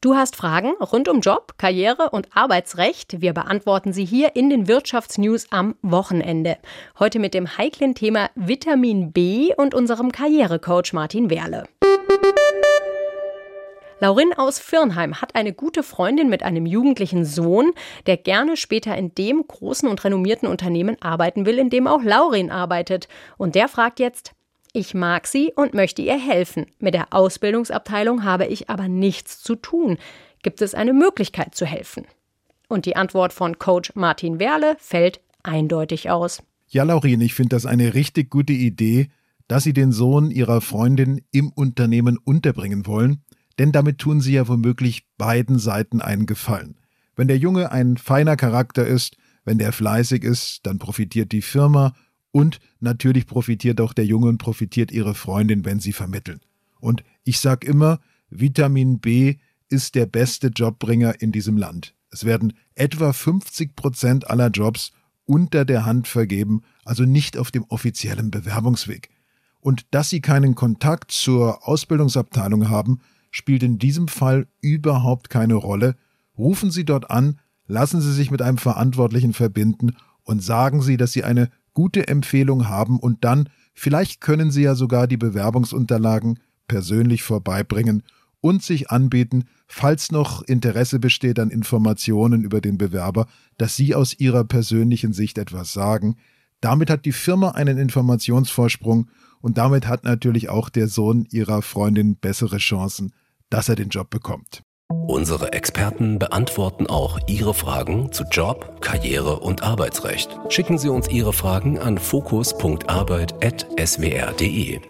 Du hast Fragen rund um Job, Karriere und Arbeitsrecht. Wir beantworten sie hier in den Wirtschaftsnews am Wochenende. Heute mit dem heiklen Thema Vitamin B und unserem Karrierecoach Martin Werle. Laurin aus Firnheim hat eine gute Freundin mit einem jugendlichen Sohn, der gerne später in dem großen und renommierten Unternehmen arbeiten will, in dem auch Laurin arbeitet. Und der fragt jetzt, ich mag sie und möchte ihr helfen. Mit der Ausbildungsabteilung habe ich aber nichts zu tun. Gibt es eine Möglichkeit zu helfen? Und die Antwort von Coach Martin Werle fällt eindeutig aus. Ja, Laurin, ich finde das eine richtig gute Idee, dass Sie den Sohn Ihrer Freundin im Unternehmen unterbringen wollen, denn damit tun Sie ja womöglich beiden Seiten einen Gefallen. Wenn der Junge ein feiner Charakter ist, wenn der fleißig ist, dann profitiert die Firma und natürlich profitiert auch der Junge und profitiert ihre Freundin, wenn sie vermitteln. Und ich sag immer, Vitamin B ist der beste Jobbringer in diesem Land. Es werden etwa 50 Prozent aller Jobs unter der Hand vergeben, also nicht auf dem offiziellen Bewerbungsweg. Und dass Sie keinen Kontakt zur Ausbildungsabteilung haben, spielt in diesem Fall überhaupt keine Rolle. Rufen Sie dort an, lassen Sie sich mit einem Verantwortlichen verbinden und sagen Sie, dass Sie eine gute Empfehlung haben und dann, vielleicht können Sie ja sogar die Bewerbungsunterlagen persönlich vorbeibringen und sich anbieten, falls noch Interesse besteht an Informationen über den Bewerber, dass Sie aus Ihrer persönlichen Sicht etwas sagen. Damit hat die Firma einen Informationsvorsprung und damit hat natürlich auch der Sohn Ihrer Freundin bessere Chancen, dass er den Job bekommt. Unsere Experten beantworten auch Ihre Fragen zu Job, Karriere und Arbeitsrecht. Schicken Sie uns Ihre Fragen an fokus.arbeit.swr.de.